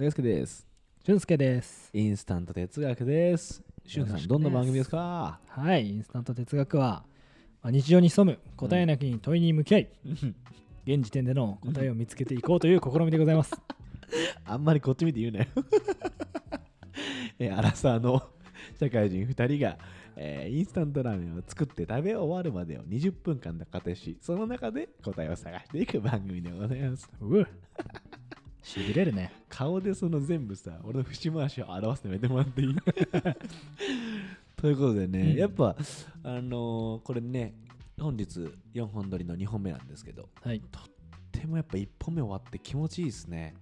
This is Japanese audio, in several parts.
大輔です。俊介です。インスタント哲学です。しゅんさん、どんな番組ですか？はい、インスタント哲学は、まあ、日常に潜む答えなきに問いに向き合い、現時点での答えを見つけていこうという試みでございます。あんまりこっち見て言うなよ。えアラサーの社会人2人が、えーインスタントラーメンを作って食べ終わるまでを20分間で仮定し、その中で答えを探していく番組でございます。しびれるね。顔でその全部さ、俺の節回しを表すのやめてもらっていい？ということでね、うんやっぱ、あのーこれね、本日4本撮りの2本目なんですけど、はい。とってもやっぱ1本目終わって気持ちいいですね。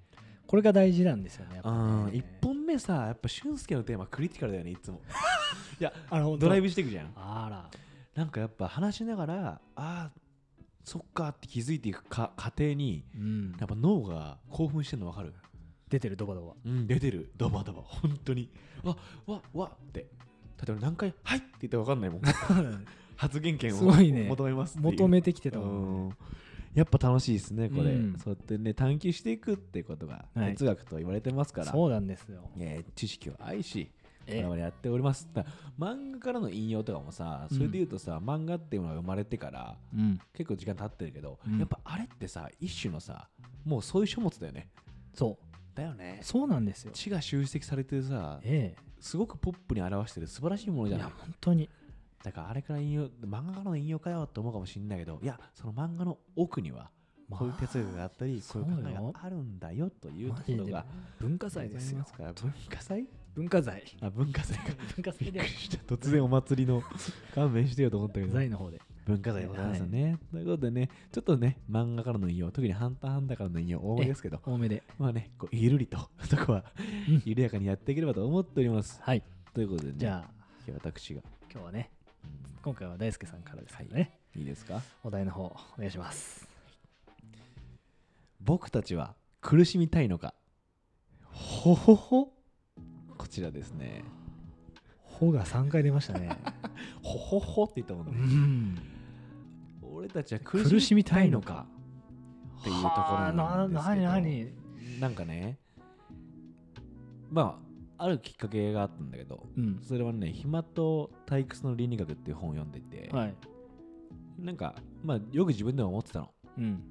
これが大事なんですよね。ね1本目さ、やっぱ俊介のテーマクリティカルだよね、いつも。いや、あのドライブしていくじゃん。あら。なんかやっぱ話しながら、ああ、そっかって気づいていくか過程に、うん。やっぱ脳が興奮してるの分かる？出てるドバドバ。うん、出てる。ドバドバ、本当に。わ、わ、わって。例えば何回、はいって言って分かんないもん。発言権をすごいね求めます求めてきてたうもんね。んやっぱ楽しいですね、これ。うんそうやってね、探求していくってことがはい哲学と言われてますから、そうなんですよ。えー知識を愛し、我え々やっております。漫画からの引用とかもさ、それで言うとさ、漫画っていうのが生まれてからうん。結構時間経ってるけど、うんやっぱあれってさ、一種のさ、もうそういう書物だよね。そう。だよね。そうなんですよ。知が集積されてるさ、えすごくポップに表してる素晴らしいものえ。いやじゃない？、本当に。だからあれから引用、漫画からの引用かよって思うかもしれないけど、いや、その漫画の奥には、こういう哲学があったり、こういう考えがあるんだよというところが文化祭ですよ文化祭？文化財。あ、文化祭か。文化祭で突然お祭りの 勘弁してよと思ったけど。財の方で。文化財でございますよね。ということでね、ちょっとね、漫画からの引用、特にハンターハンターからの引用多めですけど、多めで。まあね、こうゆるりと、そこはうん緩やかにやっていければと思っております。はい。ということでね、じゃあ、私が、今日はね、うん今回は大輔さんからですけどね、いいですか？お題の方、お願いします。僕たちは苦しみたいのか？ほほほ？こちらですね。ほが3回出ましたね。ほほほって言ったもうんね。ん。俺たちは苦苦しみたいのかっていうところなんですけどな、なに？なんかね、まあ、あるきっかけがあったんだけど、うん。それはね、暇と退屈の倫理学っていう本を読んでいて、はい。なんか、まあ、よく自分でも思ってたの。うん。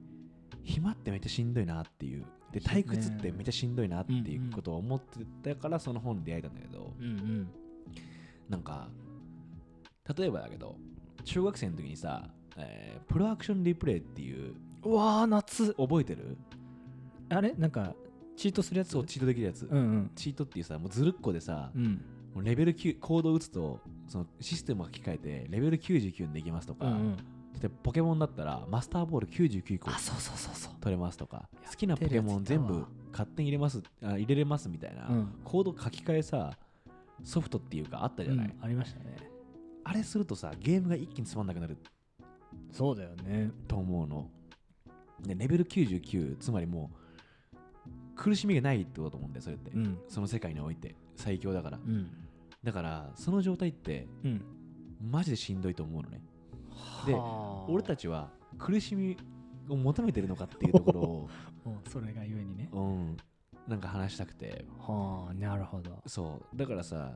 暇ってめっちゃしんどいなっていう。で、退屈ってめっちゃしんどいなっていうことを思ってたから、その本に出会えたんだけど、うんうん。なんか、例えばだけど、中学生の時にさ、えープロアクションリプレイっていう、うわー、夏。覚えてる？あれ？なんか、チートするやつ？そう、チートできるやつ。うんうん。チートっていうさ、もうずるっこでさ、うん。もうレベル9、コードを打つと、そのシステムが書き換えて、レベル99にできますとか、うんうん。例えばポケモンだったら、マスターボール99個。取れますとか好きなポケモン全部勝手に入れますあ入れれますみたいな、うん。コード書き換えさソフトっていうかあったじゃない、うんありましたね。あれするとさゲームが一気につまんなくなるそうだよね。と思うのでレベル99つまりもう苦しみがないってことだと思うんだよそれって、うん。その世界において最強だからうん。だからその状態ってうん。マジでしんどいと思うのねではあ。俺たちは苦しみを求めてるのかっていうところを、うんそれがゆえにね。うん、なんか話したくて。はあ、なるほど。そう。だからさ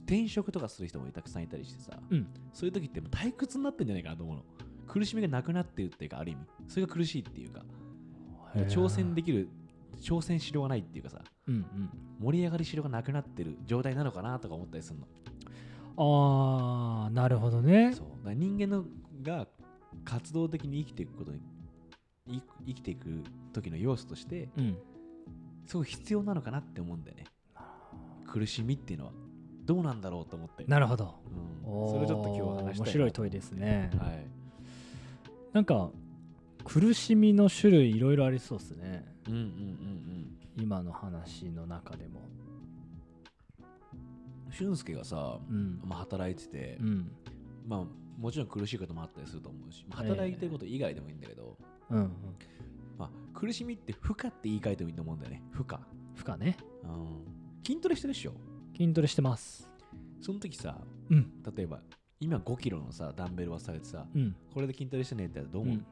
転職とかする人もたくさんいたりしてさ、うん。そういう時ってもう退屈になってんじゃないかなと思うの。苦しみがなくなってるっていうかある意味。それが苦しいっていうか挑戦できる挑戦しろがないっていうかさうんうん。盛り上がりしろがなくなってる状態なのかなとか思ったりするのああ、なるほどね。そう人間のが活動的に生きていくことにい生きていく時の要素としてうん。すごい必要なのかなって思うんだよね苦しみっていうのはどうなんだろうと思って、なるほど。うん、それをちょっと今日は話した面白い問いですね。はいなんか、苦しみの種類いろいろありそうですね。うんうんうん今の話の中でも。うん俊介がさ、うん。まあ、働いてて、うん。まあもちろん苦しいこともあったりすると思うし、まあ働いてること以外でもいいんだけど、うんうん。まあ、苦しみって負荷って言い換えてもいいと思うんだよね負荷、負荷ね。うん、筋トレしてるでしょ？筋トレしてます。その時さうん。例えば今5キロのさダンベルをされてさうん。これで筋トレしてねってどう思う、うん。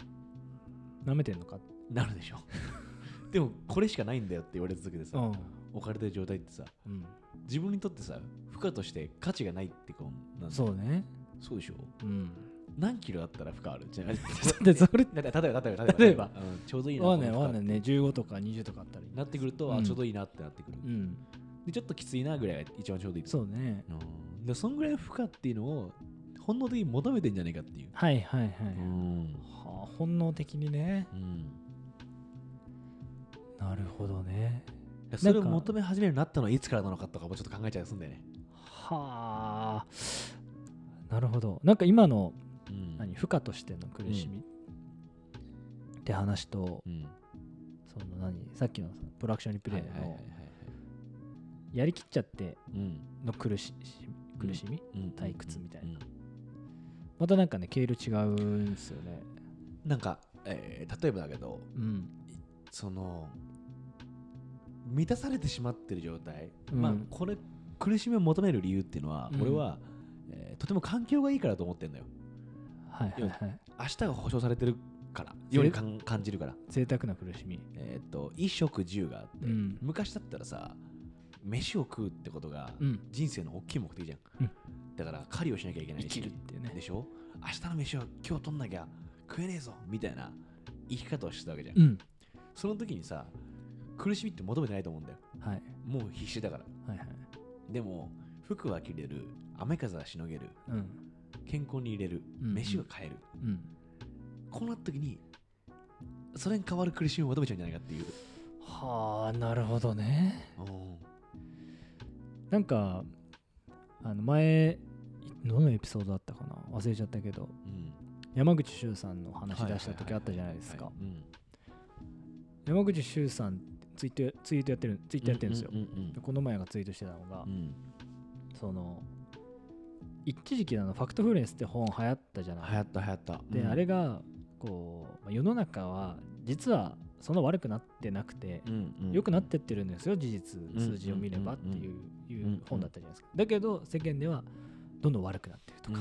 舐めてんのか？なるでしょ でもこれしかないんだよって言われた時でさ、うん置かれてる状態ってさうん。自分にとってさ負荷として価値がないってこうなんだそうね。そうでしょ？うん。何キロあったら負荷ある？じゃあ でそれだって例えば例えば例えばうんちょうどいいなわかんないこの負荷わか。んないね15とか20とかあったらいいなってくると、うん。あちょうどいいなってなってくる、うん。でちょっときついなぐらいが一番ちょうどいいと。そうね。うんでそんぐらいの負荷っていうのを本能的に求めてんじゃないかっていう、はいはいはい、うん。はあ、本能的にね。うん。なるほどねそれを求め始めるようになったのはいつからなのかとかもちょっと考えちゃいすんだよね、はあ。なるほど。なんか今のうん。何負荷としての苦しみ、って話とうん。その何さっきのそのプロアクションリプレイのやりきっちゃってうんの苦し苦しみ、うん。退屈みたいな。うん。またなんかね経路違うんですよね。なんか、えー例えばだけどうん。その満たされてしまってる状態、うん。まあこれ苦しみを求める理由っていうのは、うん。俺は、えーとても環境がいいからと思ってんだよ。はいはいはい。明日が保証されてるからよりかん感じるから。贅沢な苦しみ。えっ、と衣食住があって、うん。昔だったらさ飯を食うってことがうん。人生の大きい目的じゃん、うん。だから狩りをしなきゃいけないし生きるっていうね。でしょ？明日の飯は今日取んなきゃ食えねえぞみたいな生き方をしてたわけじゃん、うん。その時にさ苦しみって求めてないと思うんだよ。はい。もう必死だから。はいはい。でも服は着れる。雨風はしのげる。うん。健康に入れる、うん飯は買える。うん。こうなった時にそれに変わる苦しみを求めちゃうんじゃないかっていう、はあなるほどね。うん。なんかあの前どのエピソードだったかな？忘れちゃったけど。うん。山口周さんの話出した時あったじゃないですか。山口周さんツイートツイートやってるツイーやってるんですよ、うんうんでこの前がツイートしてたのが、うん。その一時期あのファクトフルネスって本流行ったじゃない。流行った流行った。で、うん。あれがこうまあ世の中は実はそんな悪くなってなくてうんうん良くなってってるんですよ事実ん数字を見ればっていうんいう本だったじゃないですか。だけど世間ではどんどん悪くなってるとか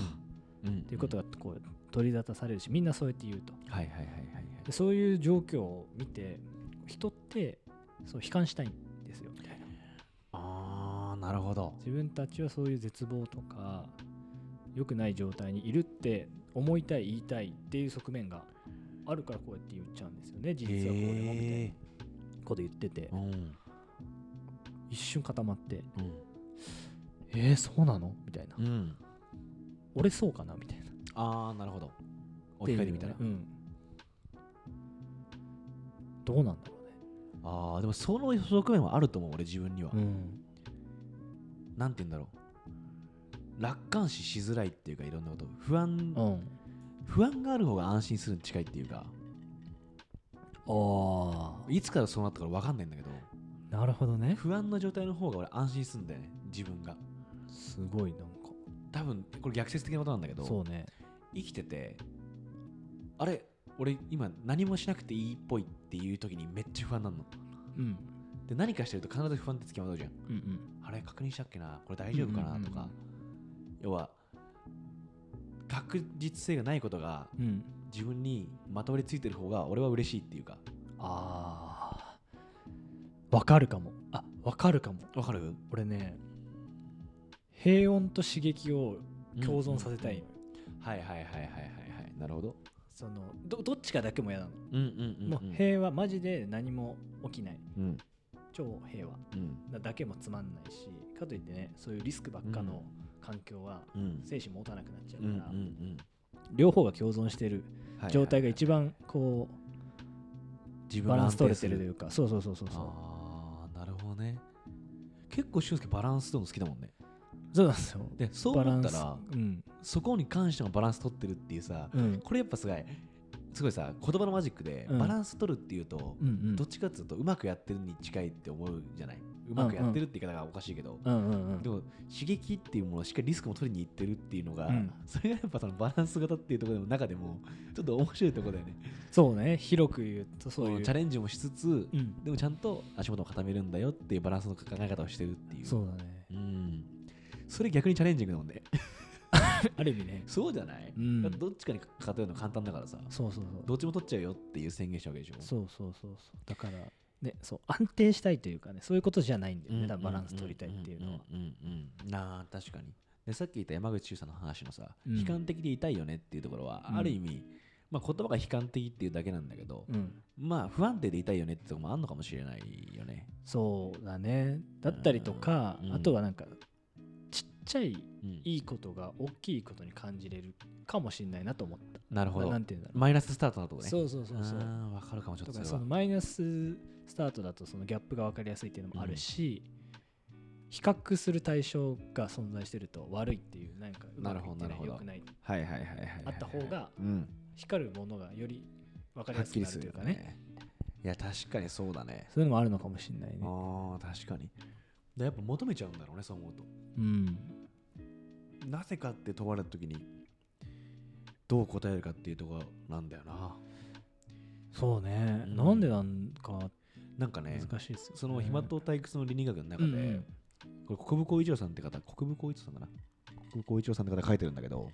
うんうん。っていうことがこう取り沙汰されるしみんなそうやって言うと。はいはいはいはいはい。でそういう状況を見て人ってそう悲観したいんですよみたいな。ああなるほど。自分たちはそういう絶望とか良くない状態にいるって思いたい言いたいっていう側面があるからこうやって言っちゃうんですよね実は。こうでもみたいなへこと言ってて。ー。うん。一瞬固まってうん。えー、そうなの？みたいな。うん。俺そうかな？みたいな。ああなるほど。置き換えてみたら。うん。どうなんだろああでもその側面はあると思う俺自分には。うん。なんて言うんだろう。楽観視しづらいっていうかいろんなこと。不安うん。不安がある方が安心するに近いっていうか。あいつからそうなったか分かんないんだけど。あなるほどね。不安な状態の方が俺安心するんだよね自分が。すごいなんか。多分これ逆説的なことなんだけど。そうね。生きててあれ俺今何もしなくていいっぽいっていう時にめっちゃ不安なの。うん。で何かしてると必ず不安ってつきまとうじゃん。うんうん。あれ確認したっけな。これ大丈夫かな？とか、要は確実性がないことがうん。自分にまとわりついてる方が俺は嬉しいっていうか。ああわかるかも。あわかるかも。わかる？俺ね平穏と刺激を共存させたいのよ、はいはいはいはいはいはい。なるほどそのどどっちかだけも嫌なの、うんうんうんもう平和マジで何も起きない。うん。超平和。うん。だだけもつまんないし。かといってねそういうリスクばっかの環境はうん。精神持たなくなっちゃううんうんから、うん。両方が共存してるはい状態がはい一番こ自うバランス取れてるというか。そうそうそうそうそう。ああなるほどね。結構俊介バランス取るの好きだもんねそうなんですよ。でそう思ったらうん。そこに関してもバランス取ってるっていうさうん。これやっぱすごいすごいさ言葉のマジックでうん。バランス取るっていうと、うんうん。どっちかっていうとうまくやってるに近いって思うじゃない？うまくやってるって言い方がおかしいけど、うんうんうん。でも刺激っていうものをしっかりリスクも取りに行ってるっていうのが、うん。それがやっぱそのバランス型っていうところの中でもちょっと面白いところだよね。そうね。広く言うとそういう。チャレンジもしつつ、うん。でもちゃんと足元を固めるんだよっていうバランスの考え方をしてるっていう。そうだね。うんそれ逆にチャレンジングだもんね。ある意味ね。そうじゃない、うん。どっちかに偏るの簡単だからさ。そうそうそう。どっちも取っちゃうよっていう宣言したわけでしょそうそうそうそう。だからねそう安定したいというかねそういうことじゃないんだよね、多分バランス取りたいっていうのは。うんうんうん。うんなあ確かに。でさっき言った山口周さんの話のさ、うん。悲観的でいたいよねっていうところは、うん。ある意味、まあ、言葉が悲観的っていうだけなんだけど、うん。まあ不安定でいたいよねってところもあるのかもしれないよね。そうだね。だったりとか、うん。あとはなんかちゃいうんいいことが大きいことに感じれるかもしれないなと思った。なるほどな。んていうんだろう。マイナススタートのとこね。そうそうそうそう。わかるかもちょっととそそのマイナススタートだとそのギャップが分かりやすいっていうのもあるし、比較する対象が存在してると悪いっていうなんかうまくいってなるほどない良くないはいはいはいはい。あった方がうん。光るものがより分かりやすくなるというかね。いや、確かにそうだね。そういうのもあるのかもしれないねああ、確かに。でやっぱ求めちゃうんだろうね、そう思うと。うんなぜかって問われたときに、どう答えるかっていうところなんだよな。そうね、うん。なんでなんかなんかね、難しいですよ、ね、その暇と退屈の倫理学の中で、うんうん。これ国分光一郎さんって方、国分光一郎さんかな。国分光一郎さんって方書いてるんだけど、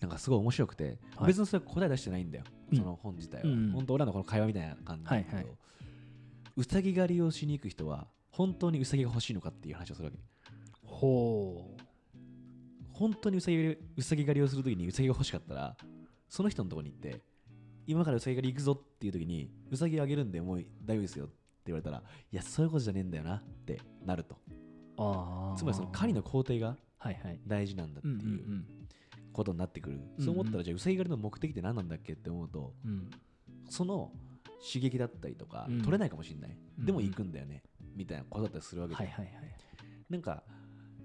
なんかすごい面白くて、はい。別にそれ答え出してないんだよ、うん。その本自体は。うん本当、俺らのこの会話みたいな感じだけど、はいはい。うさぎ狩りをしに行く人は、本当にうさぎが欲しいのかっていう話をするわけ。ほ本当にうさぎ狩りうさぎ狩りをするときにうさぎが欲しかったら、その人のところに行って、今からうさぎ狩り行くぞっていうときに、うさぎあげるんでもう大丈夫ですよって言われたら、いや、そういうことじゃねえんだよなってなると。うああつまりその狩りの工程が大事なんだっていうことになってくる。うんそう思ったら、じゃあうさぎ狩りの目的って何なんだっけって思うと、うんうんその刺激だったりとか、うん取れないかもしれない。うんでも行くんだよね。みたいなことだったりするわけで、はいはいはいなんか、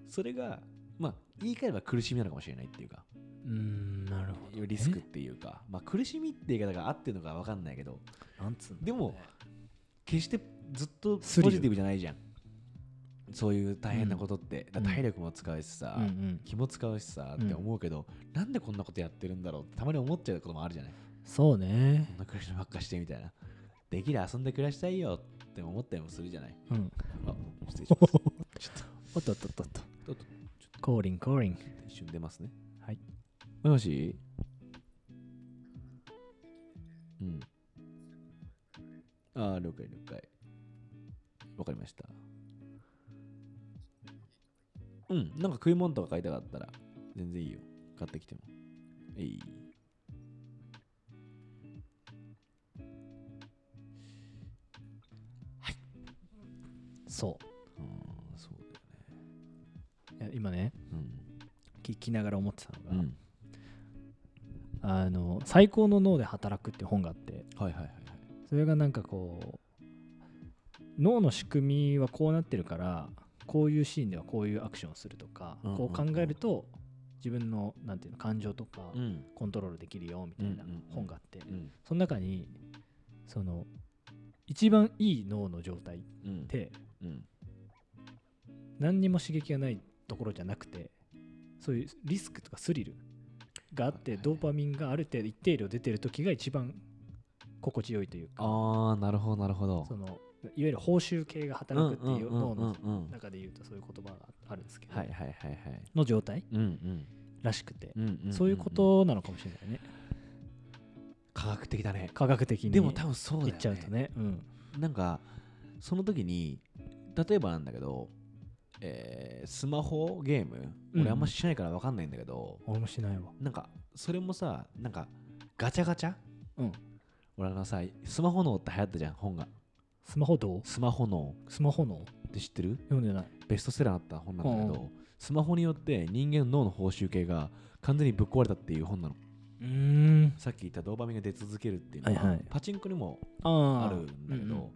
それが、まあ、言い換えれば苦しみなのかもしれないっていうか、うーんなるほど、ね、リスクっていうか、まあ、苦しみって言い方が合ってるのか分かんないけど、なんつうねでも、決してずっとポジティブじゃないじゃん。そういう大変なことって。うんだ体力も使うしさ、うんうん気も使うしさって思うけど、なんでこんなことやってるんだろうってたまに思っちゃうこともあるじゃない。そうねこんな暮らしばっかしてみたいな。できる遊んで暮らしたいよって思ったりもするじゃない。うんあ、失礼します。おっとっとっとっとコーリンコーリン一瞬出ますね。はい。もしもしうん。ああ、了解了解。わかりました。うん、なんか食い物とか買いたかったら、全然いいよ。買ってきても。いい。そう今ねうん。聞きながら思ってたのが、うん。あの「最高の脳で働く」っていう本があってはいはいはいはい。それがなんかこう脳の仕組みはこうなってるからこういうシーンではこういうアクションをするとか、うんうんこう考えると自分のなんていうの感情とかうん。コントロールできるよみたいなうんうんうん本があって、うん。その中にその一番いい脳の状態っうん。てうん。何にも刺激がないところじゃなくてそういうリスクとかスリルがあってドーパミンがある程度一定量出てる時が一番心地よいというかああ、なるほどなるほど。そのいわゆる報酬系が働くっていう脳の中で言うとそういう言葉があるんですけど、はいはいはいはい。の状態うんうんらしくて、うんうんんんそういうことなのかもしれないね科学的だね。科学的にでも多分そうだよ、ね。言っちゃうとねうんなんか、その時に、例えばなんだけど、えースマホゲーム、うん。俺あんましないから分かんないんだけど、俺もしないわ。なんか、それもさ、なんか、ガチャガチャ？うん。俺あのさ、スマホ脳って流行ったじゃん、本が。スマホどう？スマホ脳。スマホのって知ってる？読んでない。ベストセラーになった本なんだけど、うんスマホによって人間の脳の報酬系が完全にぶっ壊れたっていう本なの。うーん。さっき言ったドーパミンが出続けるっていうのは、はいはい。パチンコにもあるんだけど、うん。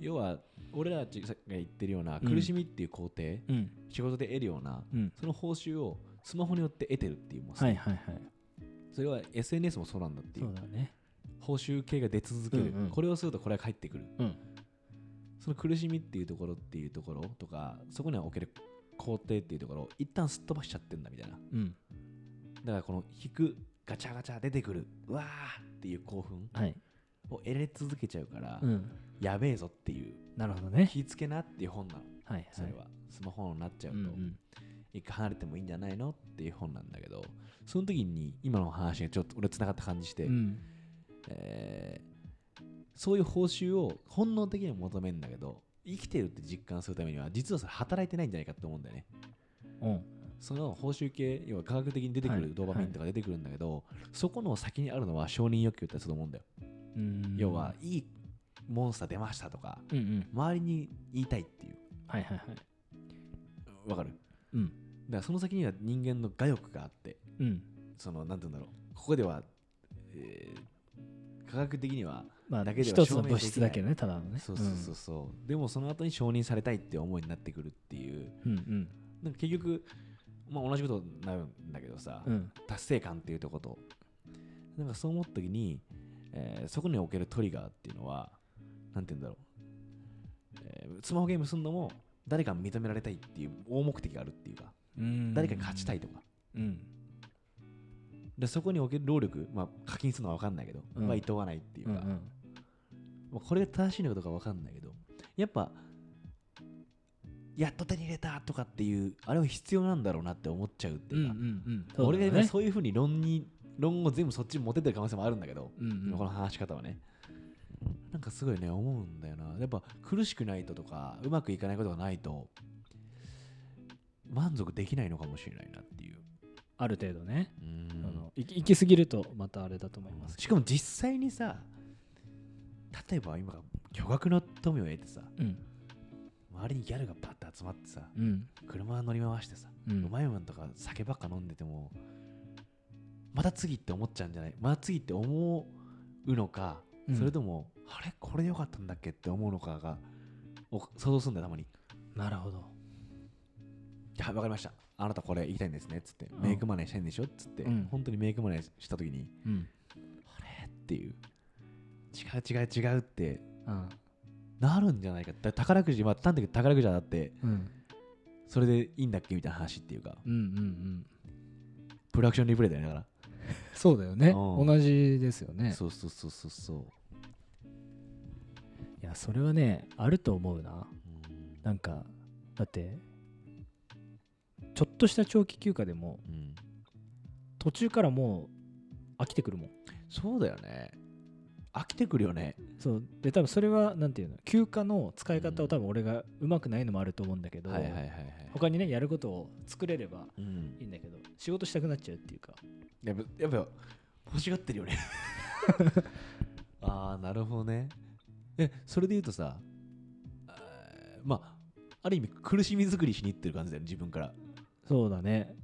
要は俺らが言ってるようなうん。苦しみっていう工程、うん。仕事で得るようなうん。その報酬をスマホによって得てるっていうもんはいはいはい。それは SNS もそうなんだっていそううだね。報酬系が出続ける、うんうん。これをするとこれが返ってくる、うん。その苦しみっていうところっていうところとかそこにはおける工程っていうところを一旦すっ飛ばしちゃってんだみたいな。うん。だからこの引くガチャガチャ出てくるうわーっていう興奮はい。を得れ続けちゃうから、うんやべえぞっていう。なるほどね。気ぃつけなっていう本なの。はいはい。それは、スマホになっちゃうと、うんうん。一回離れてもいいんじゃないのっていう本なんだけどその時に今の話がちょっと俺つながった感じして、うん。えーそういう報酬を本能的には求めるんだけど生きてるって実感するためには実はそれ働いてないんじゃないかって思うんだよね。うん。その報酬系要は科学的に出てくはい。るドーパミンとか出てくるんだけど、そこの先にあるのは承認欲求ってすると思うんだよ、うん。要はいいモンスター出ましたとかうんうん。周りに言いたいっていう。はいはいはい。わかる？うん。だからその先には人間の我欲があってうん。そのなんて言うんだろう。ここでは、えー科学的にはまあだけでは一つの物質だけどねただのね。そうそうそうそう、でもその後に承認されたいって思いになってくるっていう。うんうん。なんか結局、まあ、同じことになるんだけどさ、うん。達成感っていうとこと。なんかそう思った時に、えーそこにおけるトリガーっていうのはなんて言うんだろう、えースマホゲームするのも誰かに認められたいっていう大目的があるっていうかうん。誰かに勝ちたいとか。うん。でそこにおける労力、まあ、課金するのは分かんないけど、うん。まあ、いとわないっていうか、うんうん。まあこれが正しいのかどうか分かんないけどやっぱやっと手に入れたとかっていうあれは必要なんだろうなって思っちゃうってうんういうか、ん。俺がそういうふうに論に論を全部そっちに持ってってる可能性もあるんだけど、うんうん。今この話し方はねなんかすごいね思うんだよな。やっぱ苦しくないととかうまくいかないことがないと満足できないのかもしれないなっていう。ある程度ね。うん。あの行き過ぎるとまたあれだと思います。しかも実際にさ例えば今巨額の富を得てさうん。周りにギャルがパッと集まってさうん。車乗り回してさ、ううんまいもんとか酒ばっか飲んでてもまた次って思っちゃうんじゃない？また次って思うのか、うん。それともあれ？これでよかったんだっけって思うのかがお想像するんだよたまに。なるほど。いやわかりました。あなたこれ行きたいんですねっつって、ん。メイクマネーしたいんでしょ？っつって、うん。本当にメイクマネーした時にうん。あれ？っていう。違う違う違うってうん。なるんじゃないか。だ宝くじまあ端的に宝くじだってうん。それでいいんだっけみたいな話っていうか。うんうんうん。プロダクションリプレイだよねだから。そうだよね。うん。同じですよね。そうそうそうそうそう。いやそれはねあると思うな。うん。なんかだってちょっとした長期休暇でもうん。途中からもう飽きてくるもん。そうだよね。飽きてくるよね。そう。で多分それはなんていうの休暇の使い方を多分俺がうまくないのもあると思うんだけど、はいはいはいはい他にねやることを作れればうん。いいんだけど仕事したくなっちゃうっていうか。やっぱやっぱ欲しがってるよね。ああなるほどねえそれで言うとさまあある意味苦しみ作りしに行ってる感じだよね自分から。そうだね。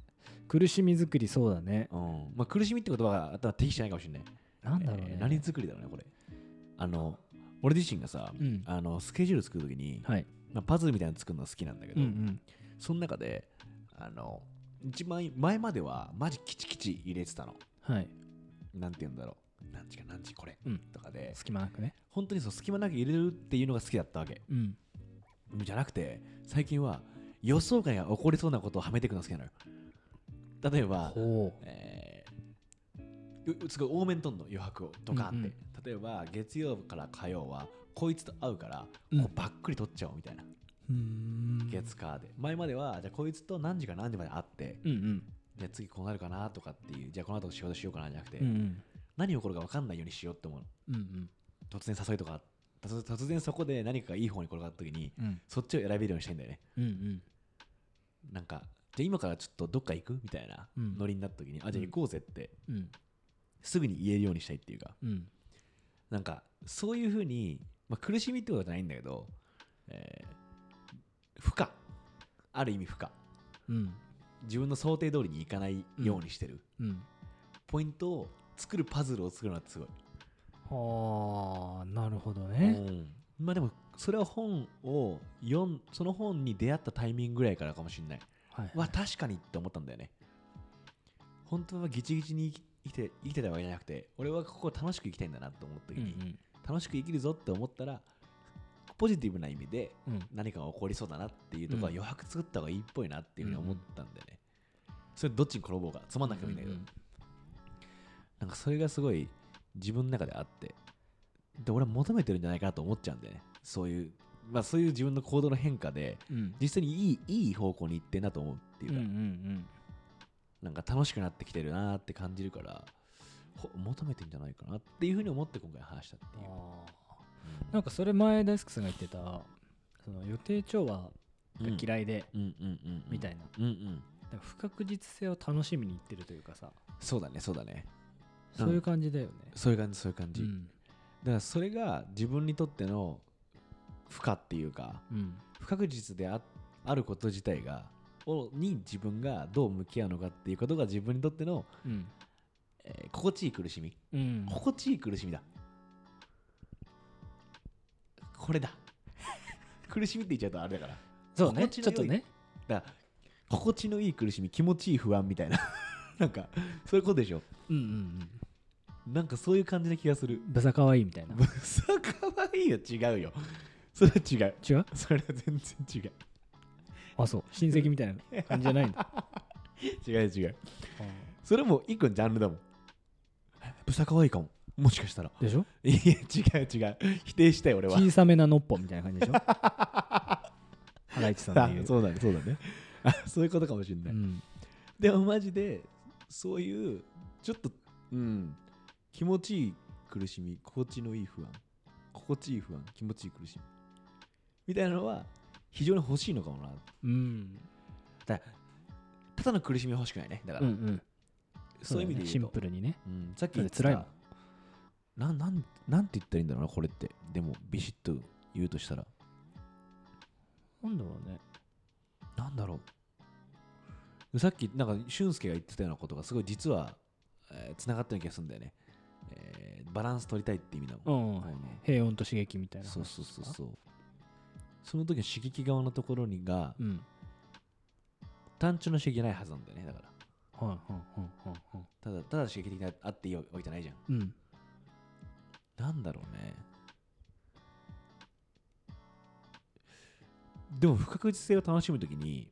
苦しみ作りそうだね。うん。まあ苦しみって言葉が頭適してないかもしれない。なんだろうね、えー何作りだろうねこれ。あの俺自身がさ、うん。あのスケジュール作るときに、はい。まあ、パズルみたいなの作るの好きなんだけど、ん。その中であの一番前まではマジキチキチ入れてたの。はい。なんて言うんだろう何時か何時これ、うん。とかで。隙間なくね。本当にそう隙間なく入れるっていうのが好きだったわけ。うん。じゃなくて最近は予想外が起こりそうなことをはめていくのが好きなのよ。例えば、ほえーうすごい多めにとんの余白をドカンって、うんうん。例えば月曜から火曜はこいつと会うから、うん。こうばっくり取っちゃおうみたいな。月火で。前まではじゃあこいつと何時から何時まで会ってうんうん。じゃあ次こうなるかなとかっていうじゃあこの後仕事しようかなじゃなくて、うんうん何起こるか分かんないようにしようって思うの。うんうん。突然誘いとか突突然そこで何かがいい方に転がった時にうん。そっちを選べるようにしたいんだよね。うんうん。なんかじゃあ今からちょっとどっか行くみたいなうん。ノリになった時に、あじゃあ行こうぜってうん。すぐに言えるようにしたいっていうか。うん。なんかそういうふうに、まあ、苦しみってことじゃないんだけど、えー負荷。ある意味負荷。うん。自分の想定通りにいかないようにしてる、うん。ポイントを作るパズルを作るのはすごい、はあなるほどね。うん。まあでもそれは本を読んその本に出会ったタイミングぐらいからかもしれない。はいわ確かにって思ったんだよね。本当はギチギチに生きて生きてたわけじゃなくて俺はここ楽しく生きたいんだなと思った時に、うん楽しく生きるぞって思ったらポジティブな意味でうん。うん何かが起こりそうだなっていうところはうん。余白作った方がいいっぽいなっていうふうに思ったんだよね、それどっちに転ぼうがつまんなくてもいいんだけど、うんうんなんかそれがすごい自分の中であってで俺は求めてるんじゃないかなと思っちゃうんだよね。そういうまあそういう自分の行動の変化でうん。実際にいいいい方向に行ってんなと思うっていうか、うんうんなんか楽しくなってきてるなって感じるからほ求めてんじゃないかなっていうふうに思って今回話したっていう。あなんかそれ前大輔さんが言ってたその予定調和がい嫌いでうんうんうんうん。みたいな。うんうん。なんか不確実性を楽しみにいってるというかさ。そうだねそうだねそういう感じだよね、そういう感じそういう感じ、だうん。からそれが自分にとっての負荷っていうかうん。不確実でああること自体がをに自分がどう向き合うのかっていうことが自分にとっての、うん。えー心地いい苦しみ。うん。心地いい苦しみだ。これだ。苦しみって言っちゃうとあれだから。そうね。ちょっとね。だから心地のいい苦しみ気持ちいい不安みたいな なんかそういうことでしょ？うんうんうん。なんかそういう感じな気がする。ブサかわいいみたいな。ブサかわいいよ違うよ。それは違う。違う？それは全然違う。あそう。親戚みたいな感じじゃないんだ 違う違う。それも一個のジャンルだもん。ブサかわいいかも。もしかしたら。でしょ？いや違う違う。否定したよ俺は。小さめなのっぽみたいな感じでしょ？ハライチさんでそうだねそうだね。あそういうことかもしれない、うん。でもマジでそういうちょっとうん気持ちいい苦しみ心地のいい不安心地いい不安気持ちいい苦しみ。みたいなのは非常に欲しいのかもな。うん。ただの苦しみは欲しくないね。だから、うんうんそういう意味でシンプルにね。うん、さっき言ってた。なん。なんなんて言ったらいいんだろうなこれって。でもビシッと言うとしたら。なんだろうね。なんだろうさっきなんか俊介が言ってたようなことがすごい実はつな、がってる気がするんだよね、えーバランス取りたいって意味だもん、うんこの平穏と刺激みたいな話そうそうそうそう。その時の刺激側のところにがうん。単調な刺激ないはずなんだよねだから。はいはいはいはいはい。ただただ刺激的なあっていいわけじゃないじゃん。うん。なんだろうね。でも不確実性を楽しむときに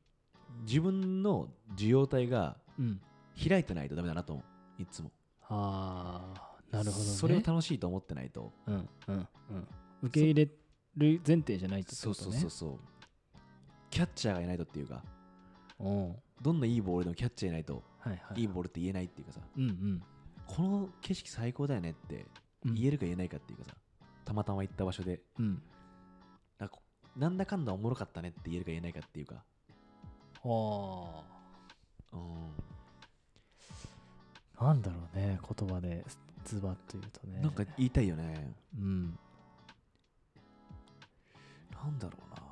自分の受容体がうん。開いてないとダメだなと思う。いつも。ああなるほどね。それを楽しいと思ってないと。うんうんうん。受け入れる前提じゃないってそうことね。そうそうそうキャッチャーがいないとっていうかおう。どんないいボールでもキャッチャーいないとはいはい。いいボールって言えないっていうかさ。うんうん。この景色最高だよねってうん。言えるか言えないかっていうかさたまたま行った場所で。うん。なんかなんだかんだおもろかったねって言えるか言えないかっていうかあ。うん。あなんだろうね言葉でズバッと言うとね。なんか言いたいよね。うん。なんだろうな。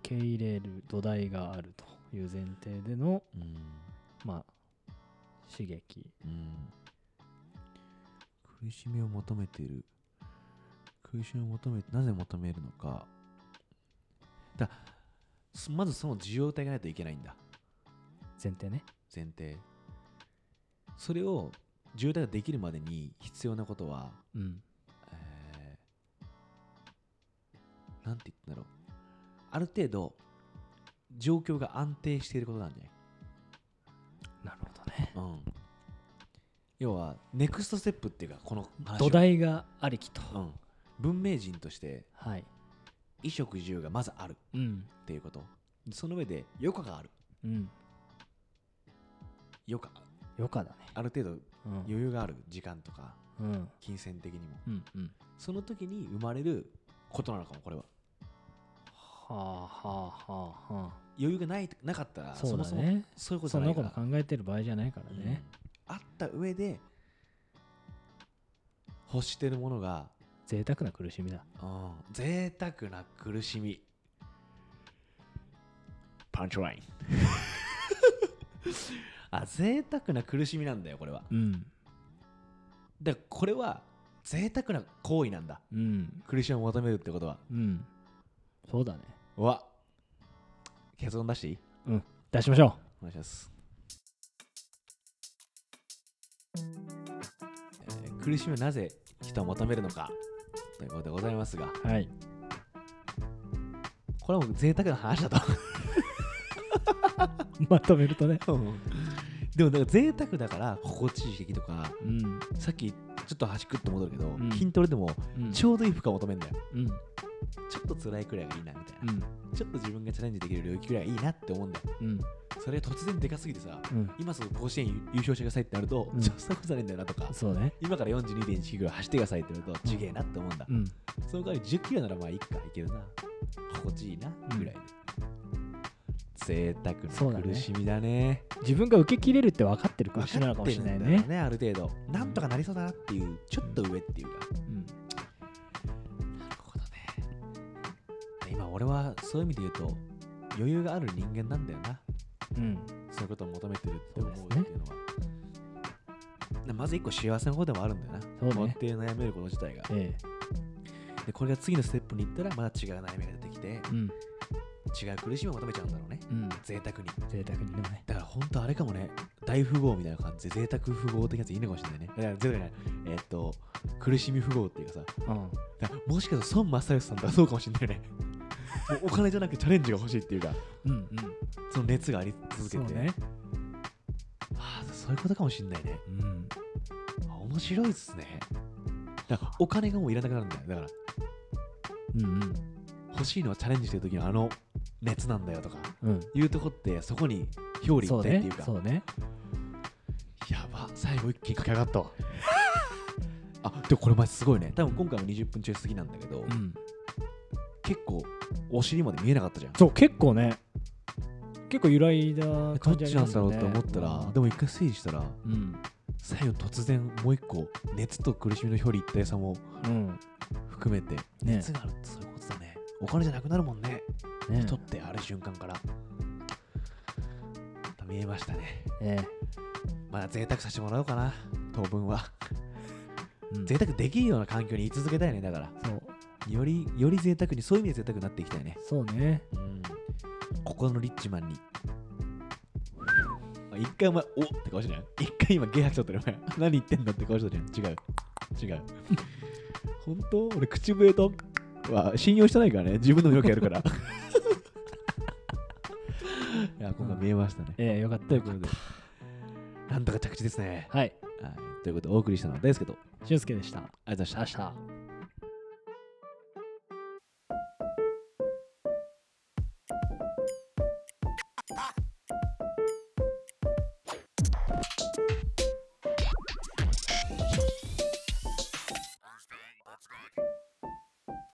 受け入れる土台があるという前提でのうん。まあ刺激。うん。苦しみを求めている。苦しみを求めてなぜ求めるのか。だすまずその受容体がないといけないんだ。前提ね。前提。それを受容体ができるまでに必要なことは、うん。えーなんて言ったんだろう。ある程度状況が安定していることなんじゃない？なるほどね。うん、要はネクストステップっていうかこの土台がありきと。うん、文明人としてはい衣食住がまずあるうん。っていうこと。その上で余暇がある。うん。余暇。余暇だね。ある程度うん。余裕がある時間とかうん。金銭的にも。うんうん。その時に生まれることなのかもこれは。はあはあはあ。はあ余裕がないなかったらそうそもそういうことそんなこと考えてる場合じゃないからうん。ね、あった上で欲してるものが贅沢な苦しみだ。うん贅沢な苦しみ。パンチラインあ贅沢な苦しみなんだよこれは。うん。だからこれは贅沢な行為なんだ。うん。苦しみを求めるってことは。うん。そうだね。うわ。結論出していい？出しましょお願いします、えー苦しみをなぜ人は求めるのかということでございますが。うはい。これはもう贅沢な話だと。まとめるとね。でもだから贅沢だから心地いい刺激とかうん。さっきちょっと端くっと戻るけど、ん。筋トレでもうん。ちょうどいい負荷を求めるんだよ。うんちょっと辛いくらいがいいなみたいな、うん。ちょっと自分がチャレンジできる領域くらいがいいなって思うんだ。ようん。それ突然でかすぎてさうん。今すぐ甲子園優勝してくださいってなると、うん。ちょっとことじゃねえんだよなとかそうね。今から42.1キロ走ってくださいって言うとちげえなって思うんだ、うん。その代わり10キロならまあいいかいけるな。心地いいなぐらいで、贅沢な苦しみだね。自分が受け切れるって分かってるかもしれないね。ねある程度。なんとかなりそうだなっていうちょっと上っていうか、うん俺はそういう意味で言うと余裕がある人間なんだよな。うん。そういうことを求めてるって思うっていうのは。でまず一個幸せな方でもあるんだよな。そうね。って悩めること自体が。えでこれが次のステップに行ったらまた違う悩みが出てきてえうん。違う苦しみを求めちゃうんだろうね。うん。贅沢に。贅沢にね。だから本当あれかもね。大富豪みたいな感じで贅沢富豪的なやついいのかもしれないね。いや贅沢じゃない。えーっと苦しみ富豪っていうかさ。うん。だからもしかしたら孫正義さんとかそうかもしれないよね お金じゃなくてチャレンジが欲しいっていうかうんうん。その熱があり続けて、ね。ああそういうことかもしれないね。うん。あ面白いっすね。だからお金がもういらなくなるんだよ。だからうんうん。欲しいのはチャレンジしてる時のあの熱なんだよとかうん。いうとこってそこに表裏一体っていうか。そうねやば最後一気に駆け上がったわ。あでもこれ前すごいね。多分今回も20分中過ぎなんだけど、うん結構お尻まで見えなかったじゃん。そう結構ね。結構揺らいだど感じあっちなんだろうりますよねと思ったら、でも一回整理したらうん。最後突然もう一個熱と苦しみの表裏一体さもうん。含めてね。熱があるってそういうことだね。お金じゃなくなるもんね。ね。人ってある瞬間から。見えましたね。えまだ贅沢させてもらおうかな当分はえ。うん贅沢できるような環境に居続けたいねだからそうよりより贅沢にそういう意味で贅沢になっていきたいね。そうね。うん。心のリッチマンに。あ一回お前おって顔してない？一回今ゲハ来ちゃったよお前。何言ってんだって顔してたじゃん。違う。違う。本当？俺口笛とは信用してないからね。自分のもよくやるから。いや今回見えましたね、ええよかったということで。なんとか着地ですね、はい。はい、ということでお送りしたのは大輔とありがとう俊介でした。ございました。明日